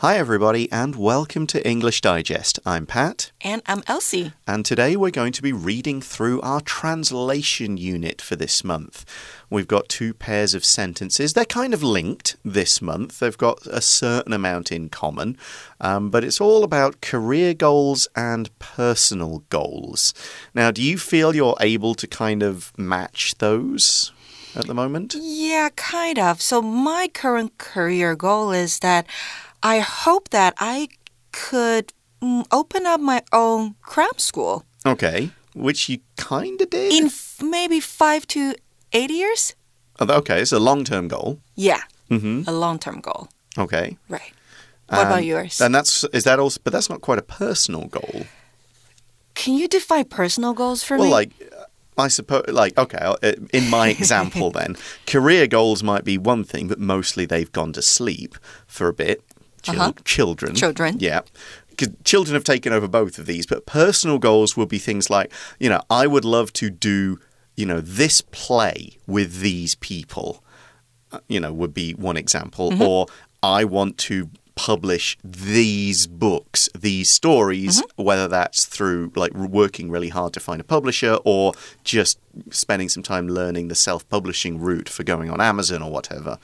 Hi, everybody, and welcome to English Digest. I'm Pat. And I'm Elsie. And today we're going to be reading through our translation unit for this month. We've got two pairs of sentences. They're kind of linked this month, they've got a certain amount in common, um, but it's all about career goals and personal goals. Now, do you feel you're able to kind of match those? At the moment? Yeah, kind of. So, my current career goal is that I hope that I could mm, open up my own cram school. Okay, which you kind of did? In maybe five to eight years? Okay, it's a long term goal. Yeah, mm -hmm. a long term goal. Okay. Right. What um, about yours? And that's, is that also, but that's not quite a personal goal. Can you define personal goals for well, me? Well, like, I suppose, like, okay, uh, in my example, then, career goals might be one thing, but mostly they've gone to sleep for a bit. Chil uh -huh. Children. Children. Yeah. Because children have taken over both of these, but personal goals will be things like, you know, I would love to do, you know, this play with these people, uh, you know, would be one example. Mm -hmm. Or I want to publish these books, these stories, mm -hmm. whether that's through like working really hard to find a publisher or just spending some time learning the self publishing route for going on Amazon or whatever.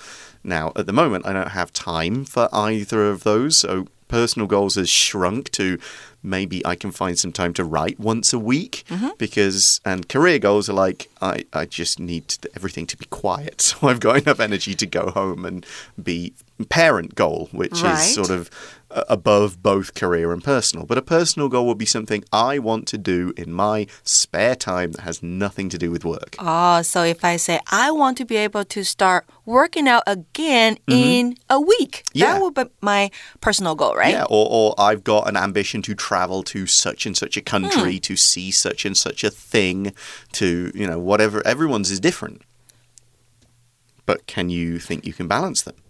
Now, at the moment, I don't have time for either of those, so personal goals has shrunk to maybe I can find some time to write once a week mm -hmm. because and career goals are like I I just need everything to be quiet so I've got enough energy to go home and be parent goal which right. is sort of above both career and personal. But a personal goal would be something I want to do in my spare time that has nothing to do with work. Oh, so if I say I want to be able to start working out again mm -hmm. in a week, yeah. that would be my personal goal, right? Yeah, or, or I've got an ambition to travel to such and such a country, hmm. to see such and such a thing, to, you know, whatever. Everyone's is different. But can you think you can balance them?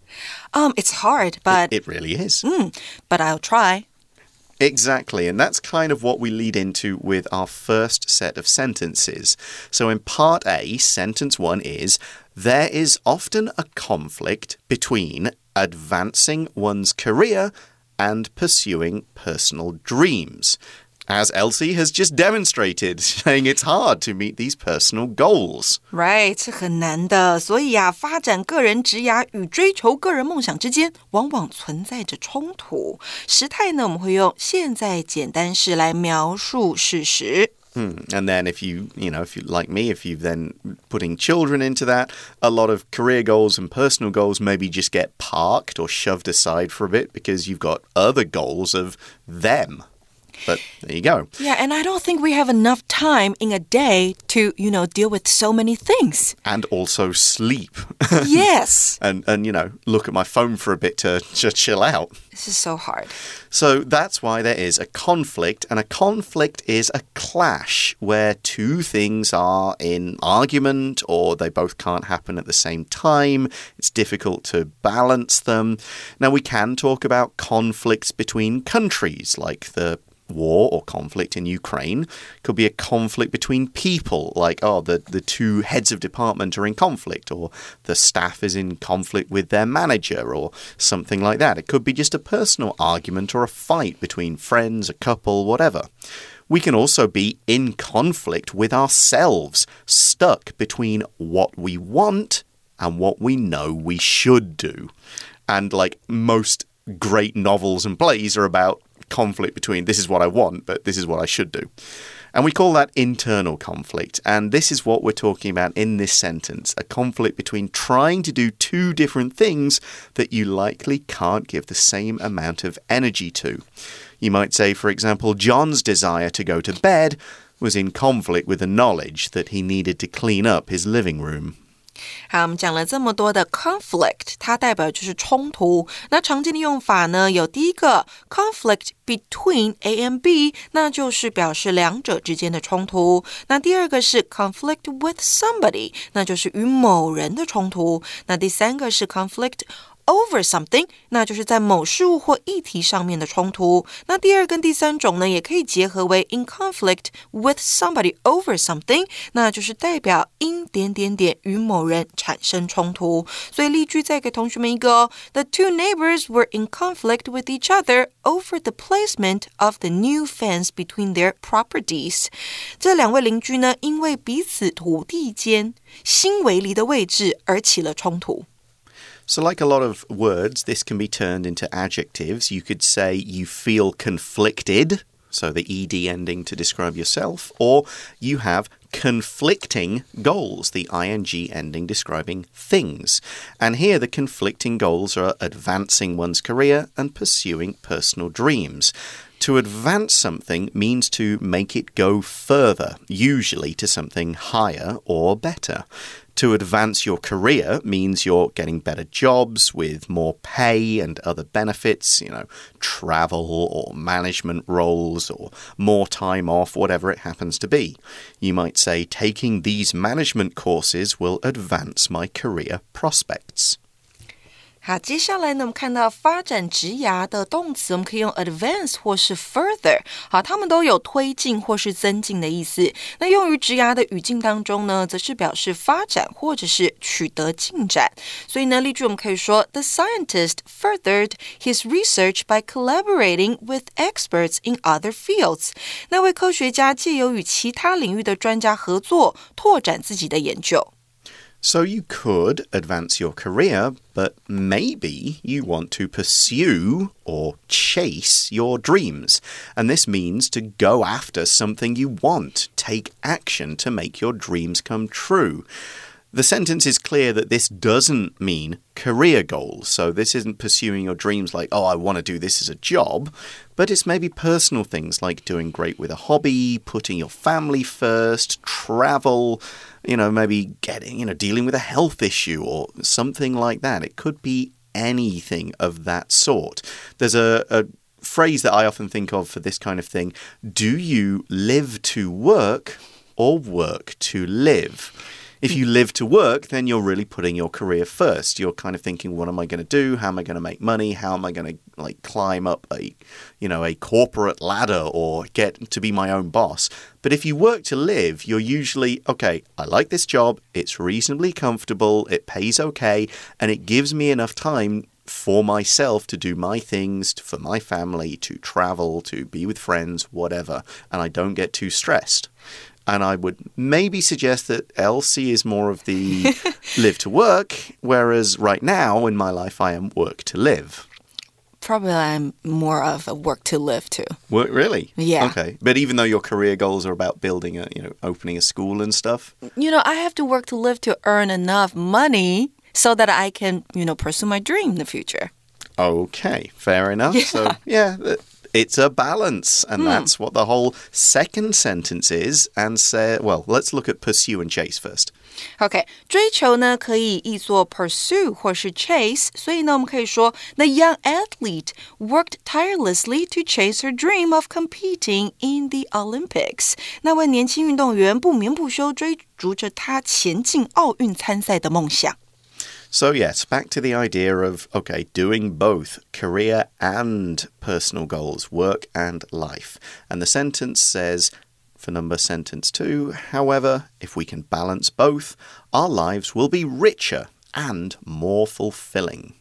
Um, it's hard, but it, it really is. Mm, but I'll try. Exactly, and that's kind of what we lead into with our first set of sentences. So, in part A, sentence one is There is often a conflict between advancing one's career and pursuing personal dreams as Elsie has just demonstrated, saying it's hard to meet these personal goals. Right，是很难的。所以呀、啊，发展个人职涯与追求个人梦想之间，往往存在着冲突。时态呢，我们会用现在简单式来描述事实。Hmm. And then if you, you know, if you like me, if you've then putting children into that, a lot of career goals and personal goals maybe just get parked or shoved aside for a bit because you've got other goals of them. But there you go. Yeah, and I don't think we have enough time in a day to, you know, deal with so many things. And also sleep. yes. and and you know, look at my phone for a bit to just chill out. This is so hard. So that's why there is a conflict, and a conflict is a clash where two things are in argument or they both can't happen at the same time. It's difficult to balance them. Now, we can talk about conflicts between countries, like the war or conflict in Ukraine. Could be a conflict between people, like, oh, the, the two heads of department are in conflict, or the staff is in conflict with their manager, or something like that. It could be just a personal argument or a fight between friends, a couple, whatever. We can also be in conflict with ourselves, stuck between what we want and what we know we should do. And like most great novels and plays are about conflict between this is what I want, but this is what I should do. And we call that internal conflict. And this is what we're talking about in this sentence a conflict between trying to do two different things that you likely can't give the same amount of energy to. You might say, for example, John's desire to go to bed was in conflict with the knowledge that he needed to clean up his living room. 好，我们讲了这么多的 conflict，它代表就是冲突。那常见的用法呢，有第一个 conflict between A and B，那就是表示两者之间的冲突。那第二个是 conflict with somebody，那就是与某人的冲突。那第三个是 conflict over something，那就是在某事物或议题上面的冲突。那第二跟第三种呢，也可以结合为 in conflict with somebody over something，那就是代表因点点点与某人产生冲突。所以例句再给同学们一个哦：The two neighbors were in conflict with each other over the placement of the new fence between their properties。这两位邻居呢，因为彼此土地间新围篱的位置而起了冲突。 So, like a lot of words, this can be turned into adjectives. You could say you feel conflicted, so the ed ending to describe yourself, or you have conflicting goals, the ing ending describing things. And here the conflicting goals are advancing one's career and pursuing personal dreams. To advance something means to make it go further, usually to something higher or better. To advance your career means you're getting better jobs with more pay and other benefits, you know, travel or management roles or more time off, whatever it happens to be. You might say, taking these management courses will advance my career prospects. 好，接下来呢，我们看到发展职涯的动词，我们可以用 advance 或是 further。好，它们都有推进或是增进的意思。那用于职涯的语境当中呢，则是表示发展或者是取得进展。所以呢，例句我们可以说，The scientist furthered his research by collaborating with experts in other fields。那位科学家借由与其他领域的专家合作，拓展自己的研究。So you could advance your career, but maybe you want to pursue or chase your dreams. And this means to go after something you want, take action to make your dreams come true. The sentence is clear that this doesn't mean career goals. So, this isn't pursuing your dreams like, oh, I want to do this as a job, but it's maybe personal things like doing great with a hobby, putting your family first, travel, you know, maybe getting, you know, dealing with a health issue or something like that. It could be anything of that sort. There's a, a phrase that I often think of for this kind of thing Do you live to work or work to live? If you live to work, then you're really putting your career first. You're kind of thinking, what am I going to do? How am I going to make money? How am I going to like climb up a, you know, a corporate ladder or get to be my own boss? But if you work to live, you're usually, okay, I like this job. It's reasonably comfortable. It pays okay. And it gives me enough time for myself to do my things, for my family, to travel, to be with friends, whatever. And I don't get too stressed. And I would maybe suggest that Elsie is more of the live to work, whereas right now in my life I am work to live. Probably I'm more of a work to live too. Work really? Yeah. Okay. But even though your career goals are about building a, you know, opening a school and stuff, You know, I have to work to live to earn enough money so that I can, you know, pursue my dream in the future. okay, fair enough. So, yeah, it's a balance, and that's what the whole second sentence is. And say, well, let's look at pursue and chase first. OK，追求呢可以译作 pursue 或是 chase，所以呢我们可以说 The young athlete worked tirelessly to chase her dream of competing in the Olympics。那位年轻运动员不眠不休追逐着他前进奥运参赛的梦想。 So, yes, back to the idea of, okay, doing both career and personal goals, work and life. And the sentence says, for number sentence two, however, if we can balance both, our lives will be richer and more fulfilling.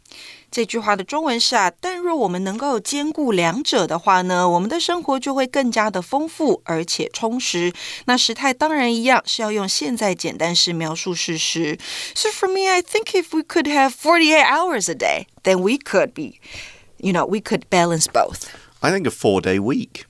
这句话的中文是啊，但若我们能够兼顾两者的话呢，我们的生活就会更加的丰富而且充实。那时态当然一样，是要用现在简单式描述事实。So for me, I think if we could have 48 hours a day, then we could be, you know, we could balance both. I think a four day week.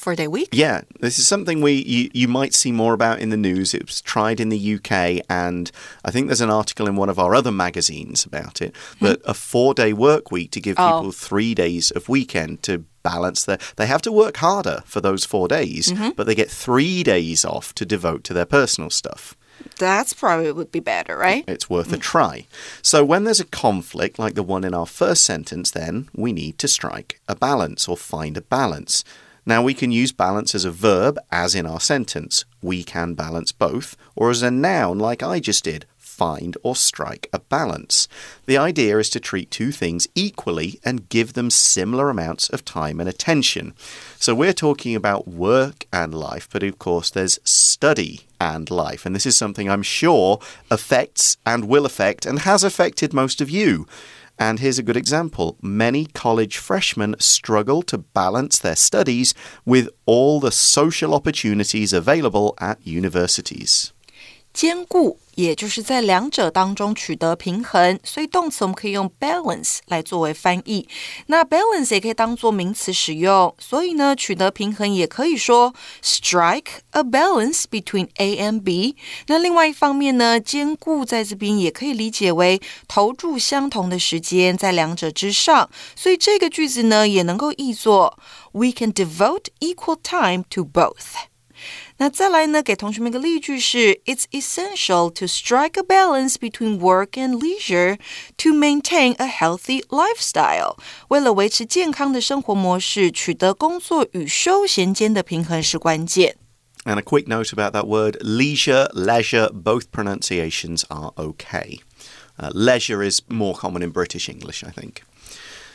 For the week? Yeah, this is something we you, you might see more about in the news. It was tried in the UK, and I think there's an article in one of our other magazines about it. Hmm. But a four day work week to give Oh. people three days of weekend to balance their. They have to work harder for those four days, mm-hmm. but they get three days off to devote to their personal stuff. That's probably would be better, right? It's worth a mm. try. So, when there's a conflict like the one in our first sentence, then we need to strike a balance or find a balance. Now, we can use balance as a verb, as in our sentence. We can balance both, or as a noun, like I just did. find or strike a balance. The idea is to treat two things equally and give them similar amounts of time and attention. So we're talking about work and life, but of course, there's study and life. And this is something I'm sure affects and will affect and has affected most of you. And here's a good example. Many college freshmen struggle to balance their studies with all the social opportunities available at universities. 兼顾，也就是在两者当中取得平衡，所以动词我们可以用 balance 来作为翻译。那 balance 也可以当做名词使用，所以呢，取得平衡也可以说 strike a balance between A and B。那另外一方面呢，兼顾在这边也可以理解为投注相同的时间在两者之上，所以这个句子呢也能够译作 We can devote equal time to both。那再来呢？给同学们一个例句是：It's essential to strike a balance between work and leisure to maintain a healthy lifestyle。为了维持健康的生活模式，取得工作与休闲间的平衡是关键。And a quick note about that word leisure, leisure, both pronunciations are okay. Uh, leisure is more common in British English, I think.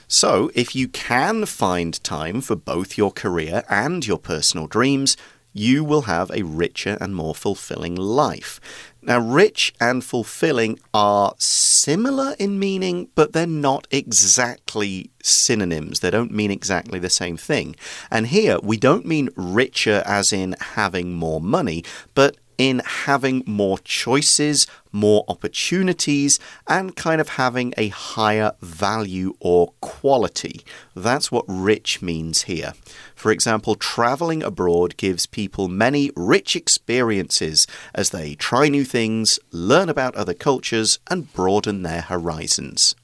So, if you can find time for both your career and your personal dreams, you will have a richer and more fulfilling life. Now, rich and fulfilling are similar in meaning, but they're not exactly synonyms. They don't mean exactly the same thing. And here, we don't mean richer as in having more money, but in having more choices, more opportunities, and kind of having a higher value or quality. That's what rich means here. For example, traveling abroad gives people many rich experiences as they try new things, learn about other cultures, and broaden their horizons.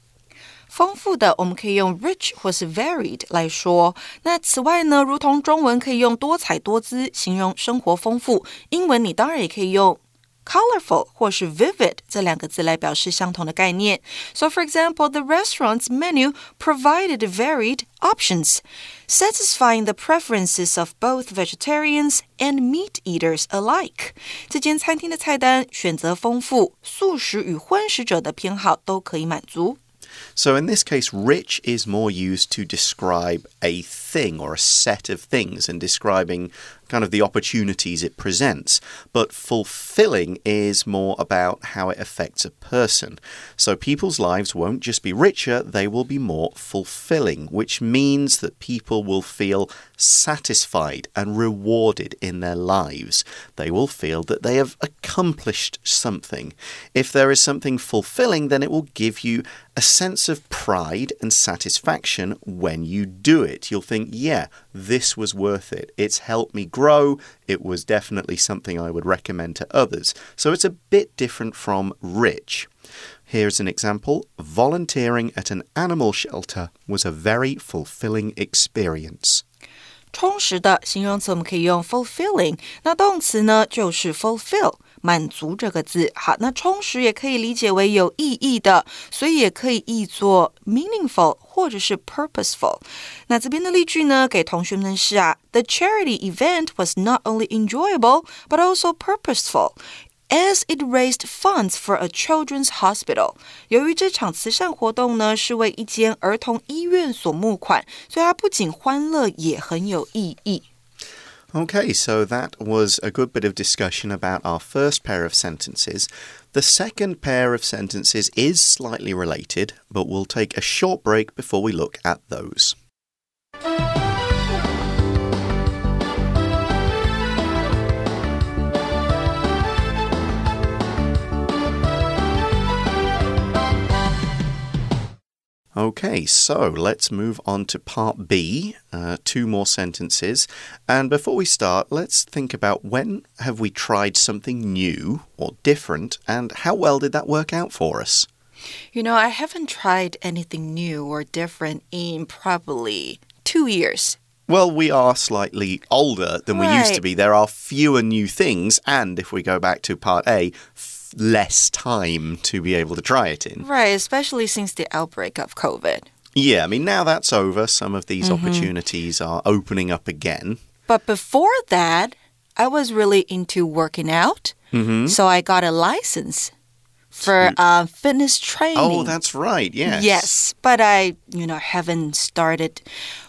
丰富的，我们可以用 rich 或是 varied 来说。那此外呢，如同中文可以用多彩多姿形容生活丰富，英文你当然也可以用 colorful 或是 vivid 这两个字来表示相同的概念。So, for example, the restaurant's menu provided varied options, satisfying the preferences of both vegetarians and meat eaters alike. 这间餐厅的菜单选择丰富，素食与荤食者的偏好都可以满足。 So in this case, rich is more used to describe a thing or a set of things and describing kind of the opportunities it presents. But fulfilling is more about how it affects a person. So people's lives won't just be richer, they will be more fulfilling, which means that people will feel satisfied and rewarded in their lives. They will feel that they have accomplished something. If there is something fulfilling, then it will give you a sense of pride and satisfaction when you do it. You'll think, yeah, this was worth it. It's helped me grow. It was definitely something I would recommend to others. So it's a bit different from rich. Here's an example volunteering at an animal shelter was a very fulfilling experience. 充实的形容词我们可以用 fulfilling，那动词呢就是 fulfill。 满足这个字，好，那充实也可以理解为有意义的，所以也可以译作 meaningful 或者是 purposeful。那这边的例句呢，给同学们是啊，The charity event was not only enjoyable but also purposeful. As it raised funds for a children's hospital，由于这场慈善活动呢是为一间儿童医院所募款，所以它不仅欢乐，也很有意义。Okay, so that was a good bit of discussion about our first pair of sentences. The second pair of sentences is slightly related, but we'll take a short break before we look at those. Okay, so let's move on to part B, uh, two more sentences. And before we start, let's think about when have we tried something new or different and how well did that work out for us? You know, I haven't tried anything new or different in probably two years. Well, we are slightly older than right. we used to be. There are fewer new things, and if we go back to part A, less time to be able to try it in. Right, especially since the outbreak of COVID. Yeah, I mean, now that's over, some of these mm -hmm. opportunities are opening up again. But before that, I was really into working out. Mm -hmm. So I got a license for uh, fitness training. Oh, that's right. Yes. Yes, but I, you know, haven't started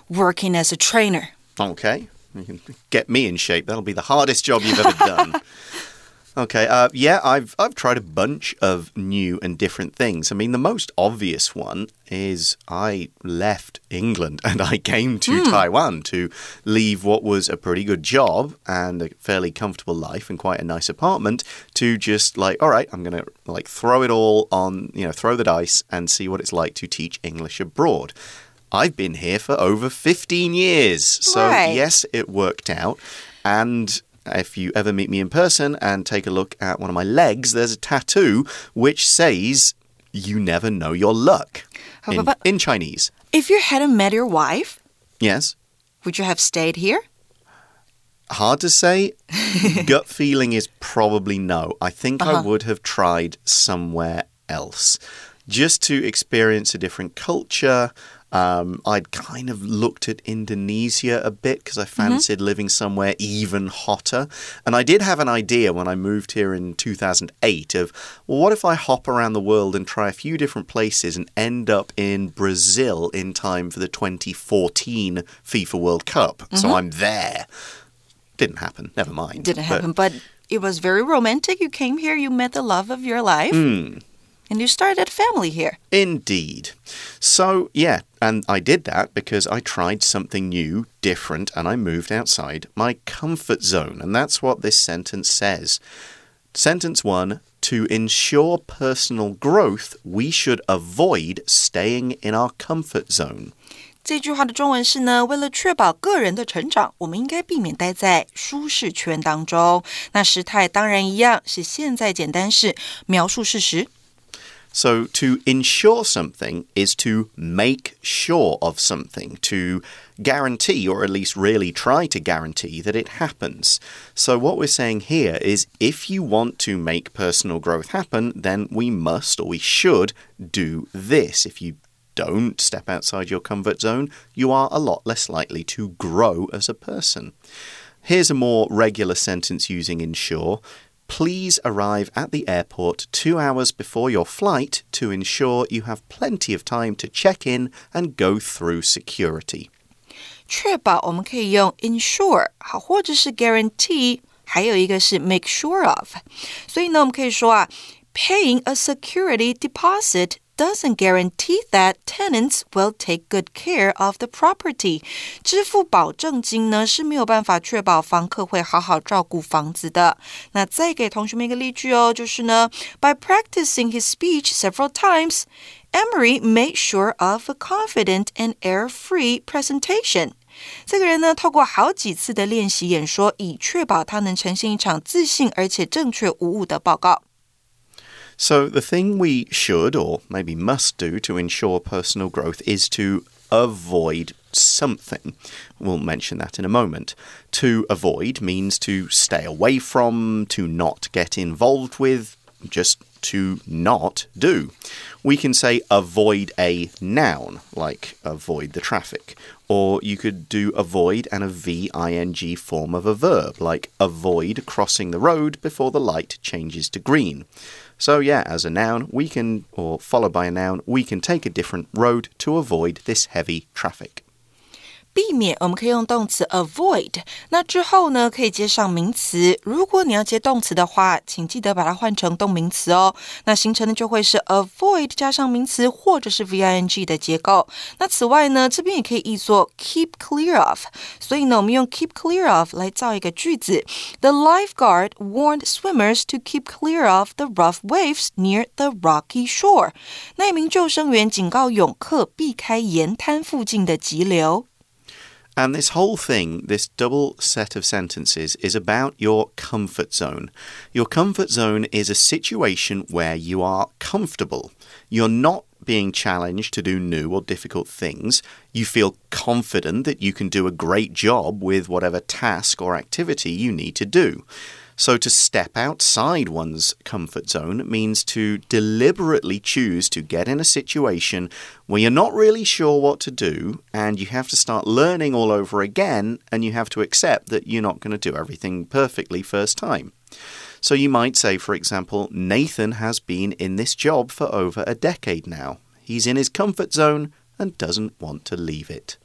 working as a trainer. Okay. You can get me in shape. That'll be the hardest job you've ever done. Okay, uh, yeah, I've I've tried a bunch of new and different things. I mean, the most obvious one is I left England and I came to Taiwan to leave what was a pretty good job and a fairly comfortable life and quite a nice apartment to just like, all right, I'm gonna like throw it all on, you know, throw the dice and see what it's like to teach English abroad. I've been here for over 15 years. So, Right. yes, it worked out. And if you ever meet me in person and take a look at one of my legs, there's a tattoo which says, You never know your luck in, in Chinese. If you hadn't met your wife, Yes. would you have stayed here? Hard to say. Gut feeling is probably no. I think I Uh-huh. would have tried somewhere else just to experience a different culture. Um, I'd kind of looked at Indonesia a bit because I fancied living somewhere even hotter. And I did have an idea when I moved here in 2008 of, well, what if I hop around the world and try a few different places and end up in Brazil in time for the 2014 FIFA World Cup? So I'm there. Didn't happen. Never mind. Didn't happen, but it was very romantic. You came here, you met the love of your life, Hmm. and you started a family here. Indeed. So, yeah, and I did that because I tried something new, different, and I moved outside my comfort zone. And that's what this sentence says. Sentence one To ensure personal growth, we should avoid staying in our comfort zone. 这句话的中文是呢，为了确保个人的成长，我们应该避免待在舒适圈当中。那时态当然一样，是现在简单式，描述事实。 So, to ensure something is to make sure of something, to guarantee, or at least really try to guarantee, that it happens. So, what we're saying here is if you want to make personal growth happen, then we must or we should do this. If you don't step outside your comfort zone, you are a lot less likely to grow as a person. Here's a more regular sentence using ensure Please arrive at the airport two hours before your flight to ensure you have plenty of time to check in and go through security. 确保我们可以用 ensure 好，或者是 guarantee，还有一个是 make sure of。所以呢，我们可以说啊，paying a security deposit doesn't guarantee that tenants will take good care of the property。支付保证金呢是没有办法确保房客会好好照顾房子的。那再给同学们一个例句哦，就是呢，by practicing his speech several times。Emery made sure of a confident and air-free presentation. 这个人呢，透过好几次的练习演说，以确保他能呈现一场自信而且正确无误的报告。 So, the thing we should or maybe must do to ensure personal growth is to avoid something. We'll mention that in a moment. To avoid means to stay away from, to not get involved with, just to not do. We can say avoid a noun, like avoid the traffic. Or you could do avoid and a VING form of a verb, like avoid crossing the road before the light changes to green. So, yeah, as a noun, we can, or followed by a noun, we can take a different road to avoid this heavy traffic. 避免，我们可以用动词 avoid。那之后呢，可以接上名词。如果你要接动词的话，请记得把它换成动名词哦。那形成的就会是 avoid 加上名词或者是 ving 的结构。那此外呢，这边也可以译作 keep clear of。所以呢，我们用 keep clear of 来造一个句子：The lifeguard warned swimmers to keep clear of the rough waves near the rocky shore。那一名救生员警告泳客避开沿滩附近的急流。 And this whole thing, this double set of sentences, is about your comfort zone. Your comfort zone is a situation where you are comfortable. You're not being challenged to do new or difficult things. You feel confident that you can do a great job with whatever task or activity you need to do. So, to step outside one's comfort zone means to deliberately choose to get in a situation where you're not really sure what to do and you have to start learning all over again and you have to accept that you're not going to do everything perfectly first time. So you might say, for example, Nathan has been in this job for over a decade now. He's in his comfort zone and doesn't want to leave it.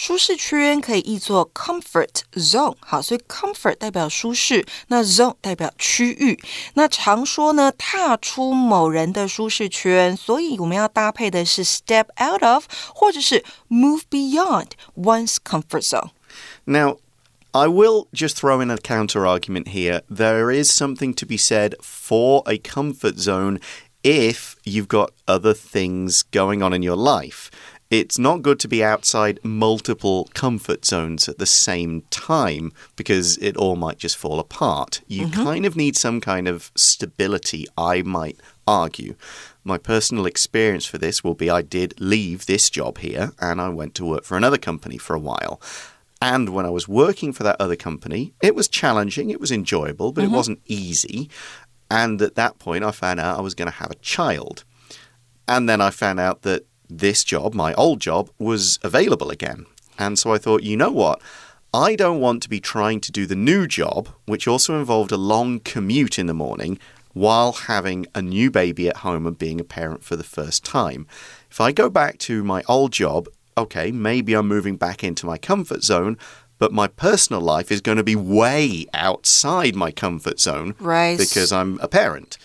舒适圈可以译作 comfort zone，好，所以 comfort 代表舒适，那 zone 代表区域。那常说呢，踏出某人的舒适圈，所以我们要搭配的是 step out of，或者是 move beyond one's comfort zone。Now, I will just throw in a counter argument here. There is something to be said for a comfort zone if you've got other things going on in your life. It's not good to be outside multiple comfort zones at the same time because it all might just fall apart. You Mm-hmm. kind of need some kind of stability, I might argue. My personal experience for this will be I did leave this job here and I went to work for another company for a while. And when I was working for that other company, it was challenging, it was enjoyable, but it wasn't easy. And at that point, I found out I was going to have a child. And then I found out that this job, my old job, was available again. And so I thought, you know what? I don't want to be trying to do the new job, which also involved a long commute in the morning, while having a new baby at home and being a parent for the first time. If I go back to my old job, okay, maybe I'm moving back into my comfort zone, but my personal life is going to be way outside my comfort zone Right. because I'm a parent.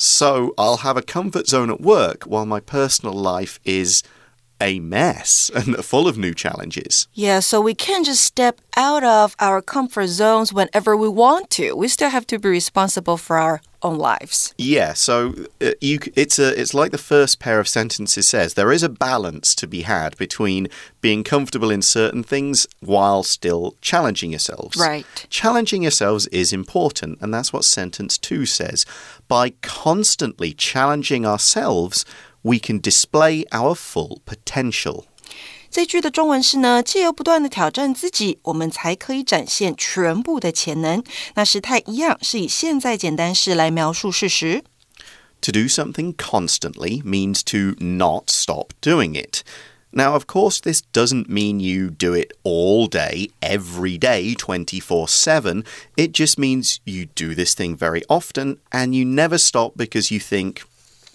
So I'll have a comfort zone at work while my personal life is a mess and full of new challenges. Yeah, so we can't just step out of our comfort zones whenever we want to. We still have to be responsible for our own lives. Yeah, so uh, you it's a it's like the first pair of sentences says there is a balance to be had between being comfortable in certain things while still challenging yourselves. Right. Challenging yourselves is important, and that's what sentence 2 says By constantly challenging ourselves, we can display our full potential. 这句的中文是呢，借由不断的挑战自己，我们才可以展现全部的潜能。那时态一样是以现在简单式来描述事实。 To do something constantly means to not stop doing it. Now, of course, this doesn't mean you do it all day, every day, 24 7. It just means you do this thing very often and you never stop because you think,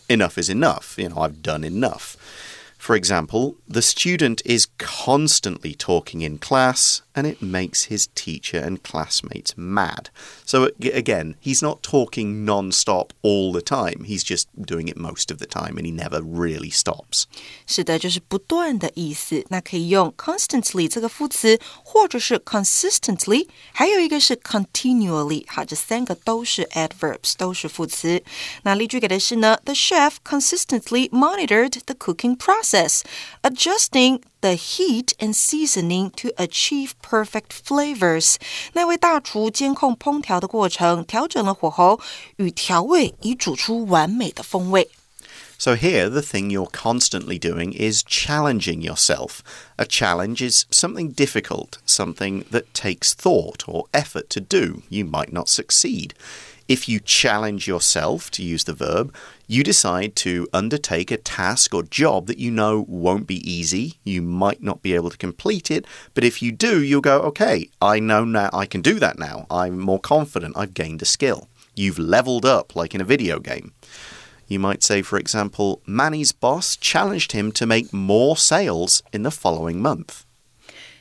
enough is enough. You know, I've done enough. For example, the student is constantly talking in class and it makes his teacher and classmates mad. So, ag- again, he's not talking non stop all the time, he's just doing it most of the time and he never really stops. 是的，就是不断的意思。那可以用 constantly 这个副词，或者是 consistently，还有一个是 continually。好，这三个都是 adverbs，都是副词。那例句给的是呢，The chef consistently monitored the cooking process, adjusting the heat and seasoning to achieve perfect flavors。那位大厨监控烹调的过程，调整了火候与调味，以煮出完美的风味。 So, here, the thing you're constantly doing is challenging yourself. A challenge is something difficult, something that takes thought or effort to do. You might not succeed. If you challenge yourself, to use the verb, you decide to undertake a task or job that you know won't be easy. You might not be able to complete it, but if you do, you'll go, okay, I know now I can do that now. I'm more confident. I've gained a skill. You've leveled up like in a video game. You might say, for example, Manny's boss challenged him to make more sales in the following month.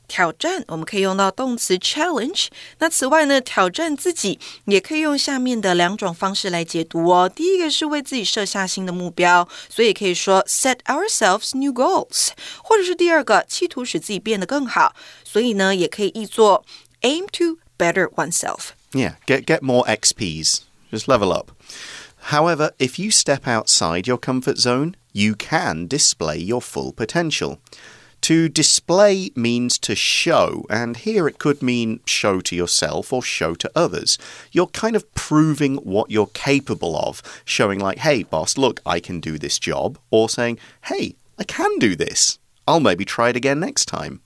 挑战，我们可以用到动词 challenge。那此外呢，挑战自己也可以用下面的两种方式来解读哦。第一个是为自己设下新的目标，所以也可以说 set ourselves new goals，或者是第二个企图使自己变得更好，所以呢，也可以译作 aim to better oneself。 Yeah, get get more XPs. Just level up. However, if you step outside your comfort zone, you can display your full potential. To display means to show, and here it could mean show to yourself or show to others. You're kind of proving what you're capable of, showing, like, hey, boss, look, I can do this job, or saying, hey, I can do this. I'll maybe try it again next time.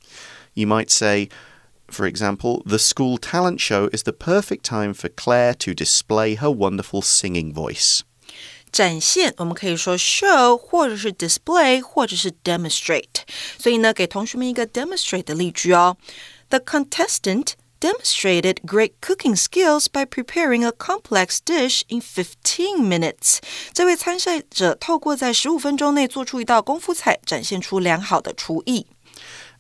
You might say, for example, the school talent show is the perfect time for Claire to display her wonderful singing voice. 展现，我们可以说 show，或者是 display，或者是 demonstrate。所以呢，给同学们一个 demonstrate 的例句哦。The contestant demonstrated great cooking skills by preparing a complex dish in 15 minutes。这位参赛者透过在十五分钟内做出一道功夫菜，展现出良好的厨艺。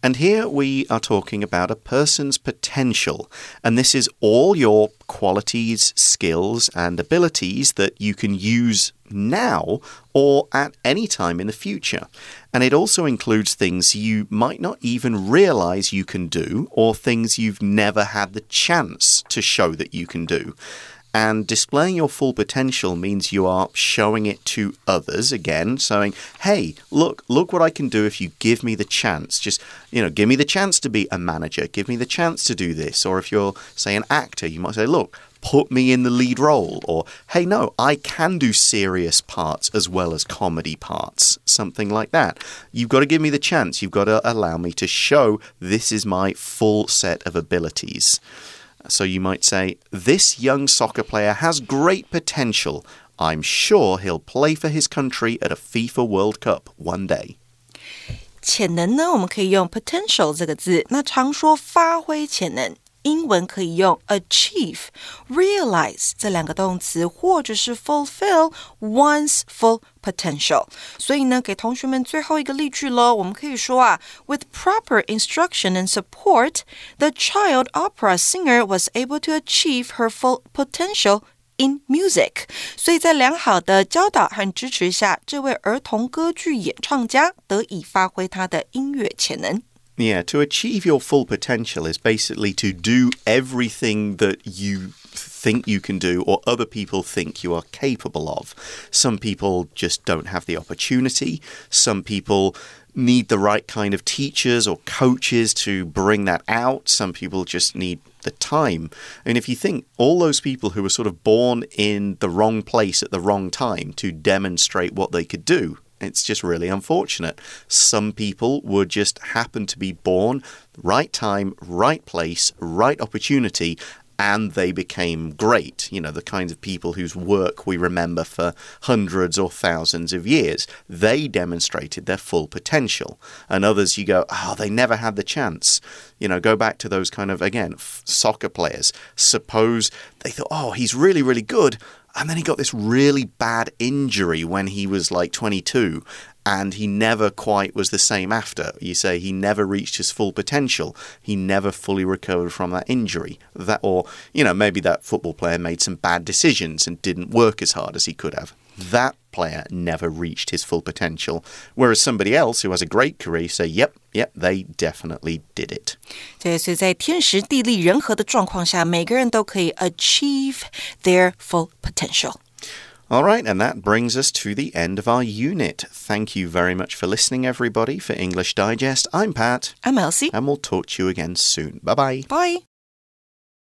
And here we are talking about a person's potential. And this is all your qualities, skills, and abilities that you can use now or at any time in the future. And it also includes things you might not even realize you can do or things you've never had the chance to show that you can do. And displaying your full potential means you are showing it to others again, saying, hey, look, look what I can do if you give me the chance. Just, you know, give me the chance to be a manager, give me the chance to do this. Or if you're, say, an actor, you might say, look, put me in the lead role. Or, hey, no, I can do serious parts as well as comedy parts. Something like that. You've got to give me the chance. You've got to allow me to show this is my full set of abilities. So you might say, This young soccer player has great potential. I'm sure he'll play for his country at a FIFA World Cup one day. 潜能呢，我们可以用 potential 这个字，那常说发挥潜能。 英文可以用 achieve、realize 这两个动词，或者是 fulfill one's full potential。所以呢，给同学们最后一个例句喽。我们可以说啊，With proper instruction and support, the child opera singer was able to achieve her full potential in music。所以在良好的教导和支持下，这位儿童歌剧演唱家得以发挥他的音乐潜能。 Yeah, to achieve your full potential is basically to do everything that you think you can do or other people think you are capable of. Some people just don't have the opportunity. Some people need the right kind of teachers or coaches to bring that out. Some people just need the time. And if you think all those people who were sort of born in the wrong place at the wrong time to demonstrate what they could do, it's just really unfortunate. Some people would just happen to be born right time, right place, right opportunity, and they became great. You know, the kinds of people whose work we remember for hundreds or thousands of years. They demonstrated their full potential. And others, you go, oh, they never had the chance. You know, go back to those kind of, again, soccer players. Suppose they thought, oh, he's really, really good. And then he got this really bad injury when he was like 22 and he never quite was the same after. You say he never reached his full potential. He never fully recovered from that injury. That or, you know, maybe that football player made some bad decisions and didn't work as hard as he could have That player never reached his full potential. Whereas somebody else who has a great career say, yep, yep, they definitely did it. 对，所以在天时地利人和的状况下，每个人都可以 achieve their full potential. All right, and that brings us to the end of our unit. Thank you very much for listening, everybody, for English Digest. I'm Pat. I'm Elsie. And we'll talk to you again soon. Bye bye. Bye.